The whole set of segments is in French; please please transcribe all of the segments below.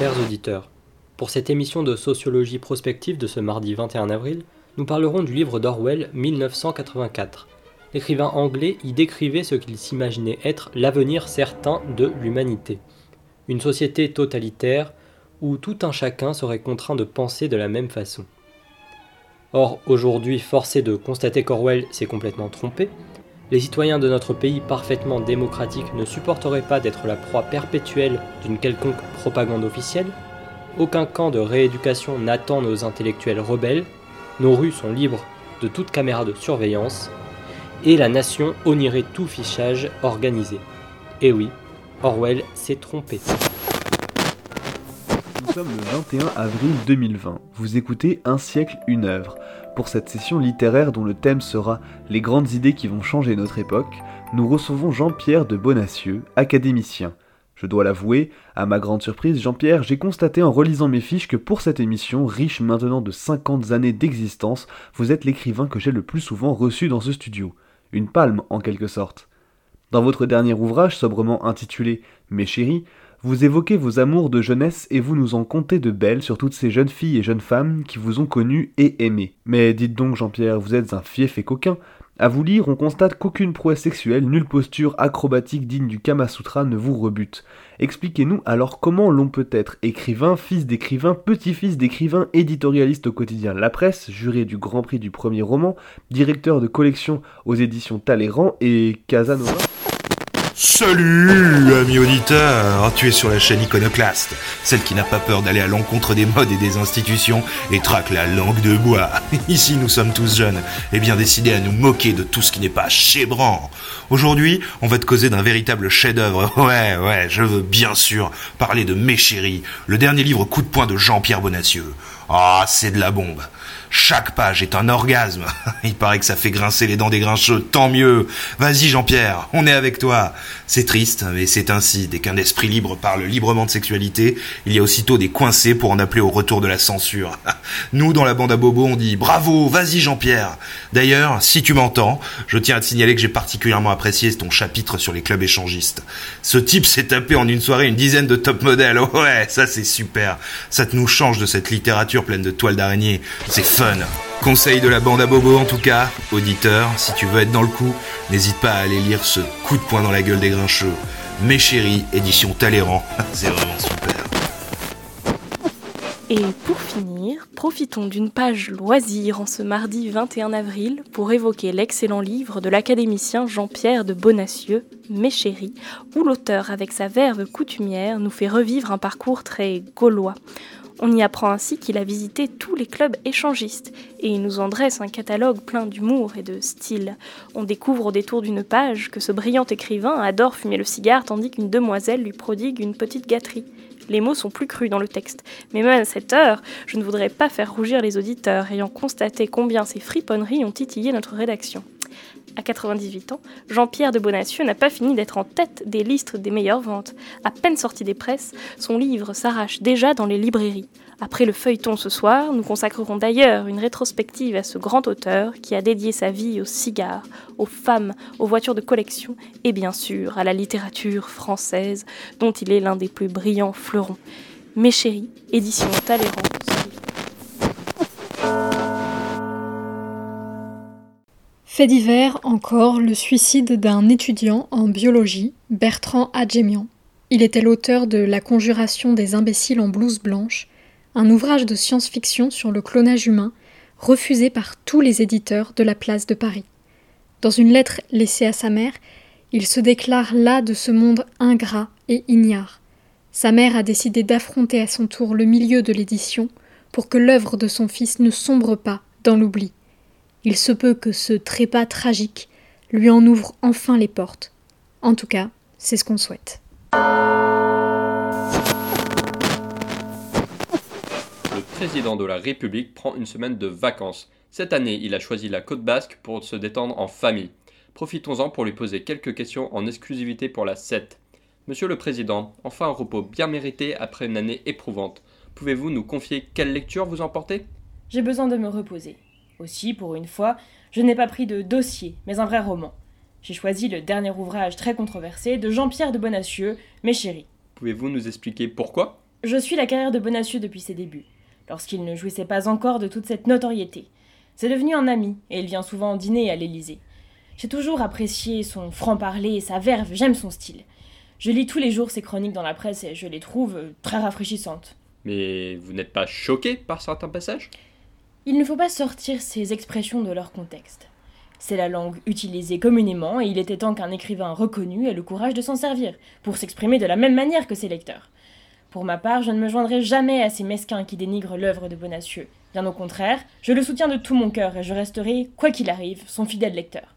chers auditeurs. Pour cette émission de sociologie prospective de ce mardi 21 avril, nous parlerons du livre d'Orwell 1984. L'écrivain anglais y décrivait ce qu'il s'imaginait être l'avenir certain de l'humanité. Une société totalitaire où tout un chacun serait contraint de penser de la même façon. Or, aujourd'hui, forcé de constater qu'Orwell s'est complètement trompé, les citoyens de notre pays parfaitement démocratique ne supporteraient pas d'être la proie perpétuelle d'une quelconque propagande officielle, aucun camp de rééducation n'attend nos intellectuels rebelles, nos rues sont libres de toute caméra de surveillance, et la nation honierait tout fichage organisé. Et oui, Orwell s'est trompé. Le 21 avril 2020. Vous écoutez Un siècle, une œuvre. Pour cette session littéraire dont le thème sera Les grandes idées qui vont changer notre époque, nous recevons Jean-Pierre de Bonacieux, académicien. Je dois l'avouer, à ma grande surprise, Jean-Pierre, j'ai constaté en relisant mes fiches que pour cette émission, riche maintenant de 50 années d'existence, vous êtes l'écrivain que j'ai le plus souvent reçu dans ce studio. Une palme, en quelque sorte. Dans votre dernier ouvrage, sobrement intitulé Mes chéris, vous évoquez vos amours de jeunesse et vous nous en contez de belles sur toutes ces jeunes filles et jeunes femmes qui vous ont connu et aimé. Mais dites donc, Jean-Pierre, vous êtes un fief et coquin. À vous lire, on constate qu'aucune prouesse sexuelle, nulle posture acrobatique digne du Kama Sutra ne vous rebute. Expliquez-nous alors comment l'on peut être écrivain, fils d'écrivain, petit-fils d'écrivain, éditorialiste au quotidien La Presse, juré du Grand Prix du premier roman, directeur de collection aux éditions Talleyrand et Casanova. Salut, ami auditeur Tu es sur la chaîne Iconoclaste, celle qui n'a pas peur d'aller à l'encontre des modes et des institutions et traque la langue de bois. Ici, nous sommes tous jeunes et bien décidés à nous moquer de tout ce qui n'est pas chébrant. Aujourd'hui, on va te causer d'un véritable chef-d'œuvre. Ouais, ouais, je veux bien sûr parler de Mes chéris, le dernier livre coup de poing de Jean-Pierre Bonacieux. Ah, c'est de la bombe. Chaque page est un orgasme. Il paraît que ça fait grincer les dents des grincheux. Tant mieux. Vas-y, Jean-Pierre, on est avec toi. C'est triste, mais c'est ainsi. Dès qu'un esprit libre parle librement de sexualité, il y a aussitôt des coincés pour en appeler au retour de la censure. Nous, dans la bande à Bobo, on dit bravo, vas-y, Jean-Pierre. D'ailleurs, si tu m'entends, je tiens à te signaler que j'ai particulièrement apprécié ton chapitre sur les clubs échangistes. Ce type s'est tapé en une soirée une dizaine de top modèles. Ouais, ça c'est super. Ça te nous change de cette littérature pleine de toiles d'araignée. C'est Conseil de la bande à Bobo en tout cas, auditeur, si tu veux être dans le coup, n'hésite pas à aller lire ce coup de poing dans la gueule des grincheux. Mes chéris, édition Talleyrand, c'est vraiment super. Et pour finir, profitons d'une page loisir en ce mardi 21 avril pour évoquer l'excellent livre de l'académicien Jean-Pierre de Bonacieux, Mes chéris, où l'auteur, avec sa verve coutumière, nous fait revivre un parcours très gaulois. On y apprend ainsi qu'il a visité tous les clubs échangistes et il nous en dresse un catalogue plein d'humour et de style. On découvre au détour d'une page que ce brillant écrivain adore fumer le cigare tandis qu'une demoiselle lui prodigue une petite gâterie. Les mots sont plus crus dans le texte, mais même à cette heure, je ne voudrais pas faire rougir les auditeurs ayant constaté combien ces friponneries ont titillé notre rédaction. À 98 ans, Jean-Pierre de Bonacieux n'a pas fini d'être en tête des listes des meilleures ventes. À peine sorti des presses, son livre s'arrache déjà dans les librairies. Après le feuilleton ce soir, nous consacrerons d'ailleurs une rétrospective à ce grand auteur qui a dédié sa vie aux cigares, aux femmes, aux voitures de collection et bien sûr à la littérature française dont il est l'un des plus brillants fleurons. Mes chéris, édition Talleyrand, Fait divers encore le suicide d'un étudiant en biologie, Bertrand Adjemian. Il était l'auteur de La conjuration des imbéciles en blouse blanche, un ouvrage de science-fiction sur le clonage humain, refusé par tous les éditeurs de la place de Paris. Dans une lettre laissée à sa mère, il se déclare là de ce monde ingrat et ignare. Sa mère a décidé d'affronter à son tour le milieu de l'édition pour que l'œuvre de son fils ne sombre pas dans l'oubli. Il se peut que ce trépas tragique lui en ouvre enfin les portes. En tout cas, c'est ce qu'on souhaite. Le président de la République prend une semaine de vacances. Cette année, il a choisi la côte basque pour se détendre en famille. Profitons-en pour lui poser quelques questions en exclusivité pour la 7. Monsieur le Président, enfin un repos bien mérité après une année éprouvante. Pouvez-vous nous confier quelle lecture vous emportez J'ai besoin de me reposer. Aussi, pour une fois, je n'ai pas pris de dossier, mais un vrai roman. J'ai choisi le dernier ouvrage très controversé de Jean-Pierre de Bonacieux, Mes chéris. Pouvez-vous nous expliquer pourquoi? Je suis la carrière de Bonacieux depuis ses débuts, lorsqu'il ne jouissait pas encore de toute cette notoriété. C'est devenu un ami, et il vient souvent dîner à l'Élysée. J'ai toujours apprécié son franc-parler et sa verve, j'aime son style. Je lis tous les jours ses chroniques dans la presse et je les trouve euh, très rafraîchissantes. Mais vous n'êtes pas choqué par certains passages? Il ne faut pas sortir ces expressions de leur contexte. C'est la langue utilisée communément et il était temps qu'un écrivain reconnu ait le courage de s'en servir, pour s'exprimer de la même manière que ses lecteurs. Pour ma part, je ne me joindrai jamais à ces mesquins qui dénigrent l'œuvre de Bonacieux. Bien au contraire, je le soutiens de tout mon cœur et je resterai, quoi qu'il arrive, son fidèle lecteur.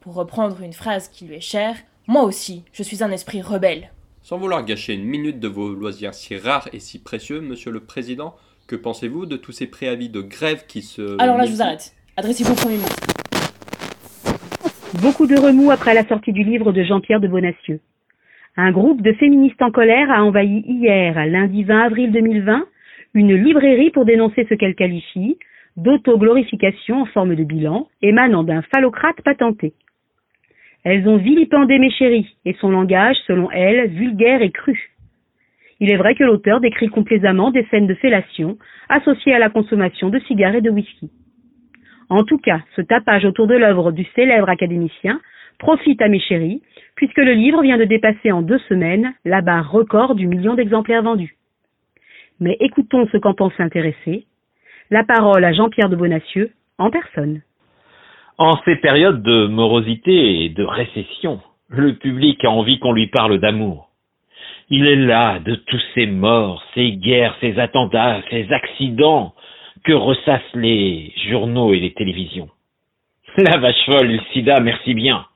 Pour reprendre une phrase qui lui est chère, moi aussi, je suis un esprit rebelle. Sans vouloir gâcher une minute de vos loisirs si rares et si précieux, monsieur le président, que pensez-vous de tous ces préavis de grève qui se. Alors là, je vous arrête. Adressez-vous au Premier ministre. Beaucoup de remous après la sortie du livre de Jean-Pierre de Bonacieux. Un groupe de féministes en colère a envahi hier, lundi 20 avril 2020, une librairie pour dénoncer ce qu'elle qualifie d'autoglorification en forme de bilan émanant d'un phallocrate patenté. Elles ont vilipendé Méchéri et son langage, selon elles, vulgaire et cru. Il est vrai que l'auteur décrit complaisamment des scènes de fellation associées à la consommation de cigares et de whisky. En tout cas, ce tapage autour de l'œuvre du célèbre académicien profite à Méchéri, puisque le livre vient de dépasser en deux semaines la barre record du million d'exemplaires vendus. Mais écoutons ce qu'en pense l'intéressé. La parole à Jean-Pierre de Bonacieux, en personne. En ces périodes de morosité et de récession, le public a envie qu'on lui parle d'amour. Il est là de tous ces morts, ces guerres, ces attentats, ces accidents que ressassent les journaux et les télévisions. La vache folle, le sida, merci bien.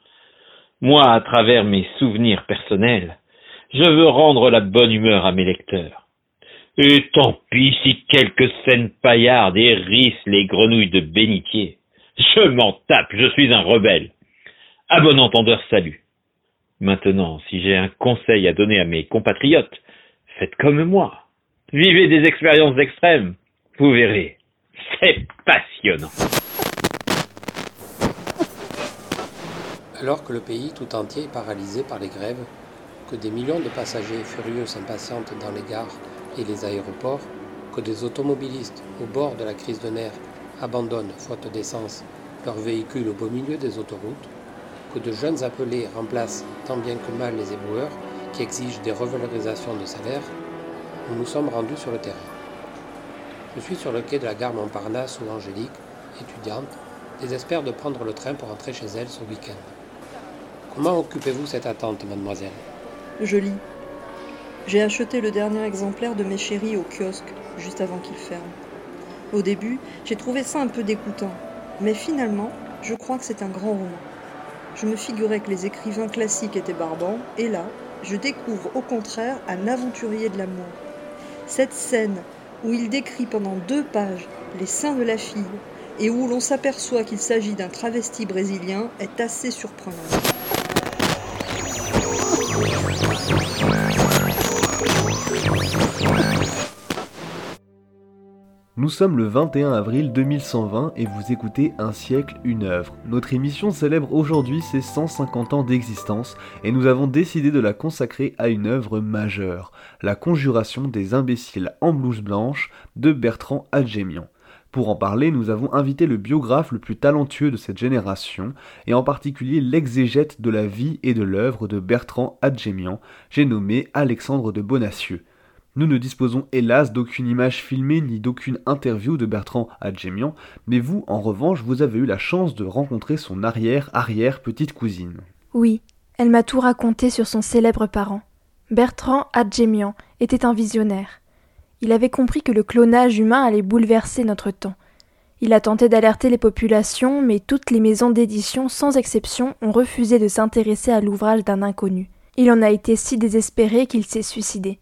Moi, à travers mes souvenirs personnels, je veux rendre la bonne humeur à mes lecteurs. Et tant pis si quelques scènes paillardes hérissent les grenouilles de bénitier. Je m'en tape, je suis un rebelle. À bon entendeur, salut. Maintenant, si j'ai un conseil à donner à mes compatriotes, faites comme moi. Vivez des expériences extrêmes. Vous verrez, c'est passionnant. Alors que le pays tout entier est paralysé par les grèves, que des millions de passagers furieux s'impatientent dans les gares et les aéroports, que des automobilistes au bord de la crise de nerfs abandonnent, faute d'essence, leurs véhicules au beau milieu des autoroutes, que de jeunes appelés remplacent tant bien que mal les éboueurs qui exigent des revalorisations de salaire, nous nous sommes rendus sur le terrain. Je suis sur le quai de la gare Montparnasse où Angélique, étudiante, désespère de prendre le train pour rentrer chez elle ce week-end. Comment occupez-vous cette attente, mademoiselle? Je lis. J'ai acheté le dernier exemplaire de mes chéris au kiosque, juste avant qu'il ferme. Au début, j'ai trouvé ça un peu dégoûtant, mais finalement, je crois que c'est un grand roman. Je me figurais que les écrivains classiques étaient barbants, et là, je découvre au contraire un aventurier de l'amour. Cette scène où il décrit pendant deux pages les seins de la fille et où l'on s'aperçoit qu'il s'agit d'un travesti brésilien est assez surprenante. Nous sommes le 21 avril 2120 et vous écoutez Un siècle, une œuvre. Notre émission célèbre aujourd'hui ses 150 ans d'existence et nous avons décidé de la consacrer à une œuvre majeure, La Conjuration des imbéciles en blouse blanche de Bertrand Adjemian. Pour en parler, nous avons invité le biographe le plus talentueux de cette génération, et en particulier l'exégète de la vie et de l'œuvre de Bertrand Adjemian, j'ai nommé Alexandre de Bonacieux. Nous ne disposons hélas d'aucune image filmée ni d'aucune interview de Bertrand Adjemian, mais vous, en revanche, vous avez eu la chance de rencontrer son arrière-arrière petite cousine. Oui, elle m'a tout raconté sur son célèbre parent. Bertrand Adjemian était un visionnaire. Il avait compris que le clonage humain allait bouleverser notre temps. Il a tenté d'alerter les populations, mais toutes les maisons d'édition, sans exception, ont refusé de s'intéresser à l'ouvrage d'un inconnu. Il en a été si désespéré qu'il s'est suicidé.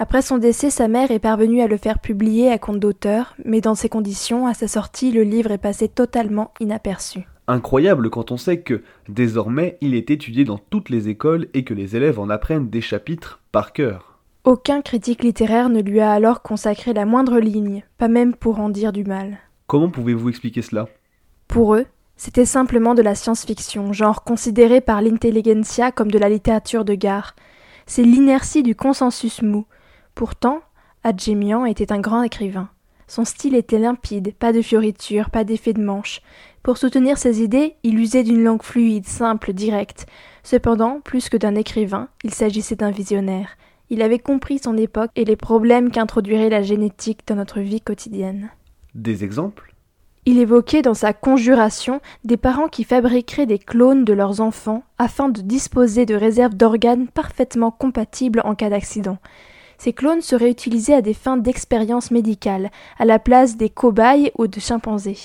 Après son décès, sa mère est parvenue à le faire publier à compte d'auteur, mais dans ces conditions, à sa sortie, le livre est passé totalement inaperçu. Incroyable quand on sait que, désormais, il est étudié dans toutes les écoles et que les élèves en apprennent des chapitres par cœur. Aucun critique littéraire ne lui a alors consacré la moindre ligne, pas même pour en dire du mal. Comment pouvez-vous expliquer cela? Pour eux, c'était simplement de la science-fiction, genre considéré par l'intelligentsia comme de la littérature de gare. C'est l'inertie du consensus mou, Pourtant, Adjemian était un grand écrivain. Son style était limpide, pas de fioritures, pas d'effet de manche. Pour soutenir ses idées, il usait d'une langue fluide, simple, directe. Cependant, plus que d'un écrivain, il s'agissait d'un visionnaire. Il avait compris son époque et les problèmes qu'introduirait la génétique dans notre vie quotidienne. Des exemples? Il évoquait dans sa conjuration des parents qui fabriqueraient des clones de leurs enfants afin de disposer de réserves d'organes parfaitement compatibles en cas d'accident. Ces clones seraient utilisés à des fins d'expérience médicale, à la place des cobayes ou de chimpanzés.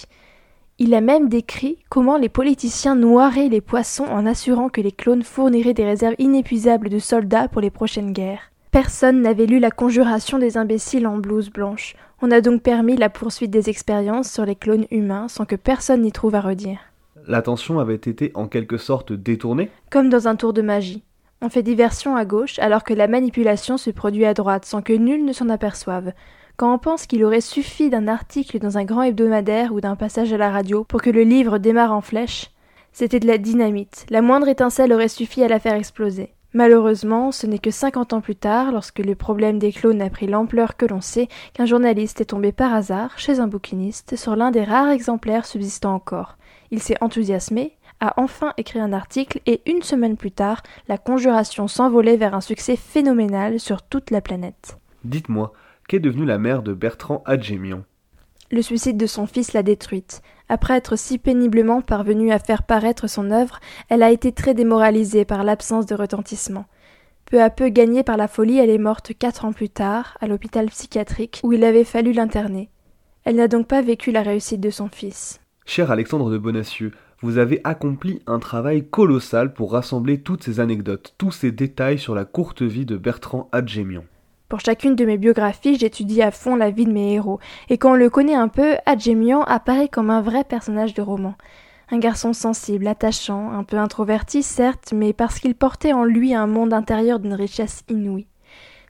Il a même décrit comment les politiciens noieraient les poissons en assurant que les clones fourniraient des réserves inépuisables de soldats pour les prochaines guerres. Personne n'avait lu la conjuration des imbéciles en blouse blanche. On a donc permis la poursuite des expériences sur les clones humains sans que personne n'y trouve à redire. L'attention avait été en quelque sorte détournée? Comme dans un tour de magie. On fait diversion à gauche alors que la manipulation se produit à droite sans que nul ne s'en aperçoive. Quand on pense qu'il aurait suffi d'un article dans un grand hebdomadaire ou d'un passage à la radio pour que le livre démarre en flèche, c'était de la dynamite. La moindre étincelle aurait suffi à la faire exploser. Malheureusement, ce n'est que cinquante ans plus tard, lorsque le problème des clones a pris l'ampleur que l'on sait, qu'un journaliste est tombé par hasard, chez un bouquiniste, sur l'un des rares exemplaires subsistant encore. Il s'est enthousiasmé, a enfin écrit un article et une semaine plus tard, la conjuration s'envolait vers un succès phénoménal sur toute la planète. Dites-moi, qu'est devenue la mère de Bertrand Adjemian Le suicide de son fils l'a détruite. Après être si péniblement parvenue à faire paraître son œuvre, elle a été très démoralisée par l'absence de retentissement. Peu à peu gagnée par la folie, elle est morte quatre ans plus tard, à l'hôpital psychiatrique, où il avait fallu l'interner. Elle n'a donc pas vécu la réussite de son fils. Cher Alexandre de Bonacieux, vous avez accompli un travail colossal pour rassembler toutes ces anecdotes, tous ces détails sur la courte vie de Bertrand Adjemian. Pour chacune de mes biographies, j'étudie à fond la vie de mes héros, et quand on le connaît un peu, Adjemian apparaît comme un vrai personnage de roman. Un garçon sensible, attachant, un peu introverti certes, mais parce qu'il portait en lui un monde intérieur d'une richesse inouïe.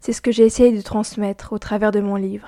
C'est ce que j'ai essayé de transmettre au travers de mon livre.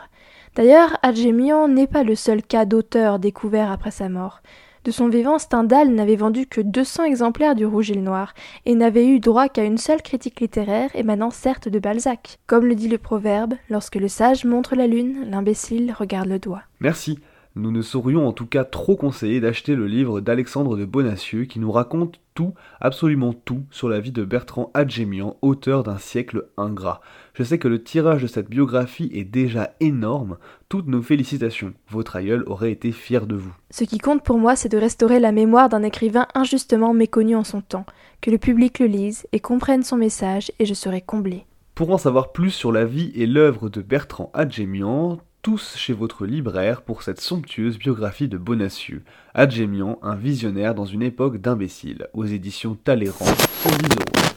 D'ailleurs, Adjemian n'est pas le seul cas d'auteur découvert après sa mort. De son vivant, Stendhal n'avait vendu que 200 exemplaires du Rouge et le Noir, et n'avait eu droit qu'à une seule critique littéraire émanant certes de Balzac. Comme le dit le proverbe, lorsque le sage montre la lune, l'imbécile regarde le doigt. Merci. Nous ne saurions en tout cas trop conseiller d'acheter le livre d'Alexandre de Bonacieux qui nous raconte tout, absolument tout, sur la vie de Bertrand Adjemian, auteur d'un siècle ingrat. Je sais que le tirage de cette biographie est déjà énorme. Toutes nos félicitations. Votre aïeul aurait été fier de vous. Ce qui compte pour moi, c'est de restaurer la mémoire d'un écrivain injustement méconnu en son temps, que le public le lise et comprenne son message, et je serai comblé. Pour en savoir plus sur la vie et l'œuvre de Bertrand Adjemian, tous chez votre libraire pour cette somptueuse biographie de Bonacieux, Adjemian, un visionnaire dans une époque d'imbéciles, aux éditions Talleyrand, 110 euros.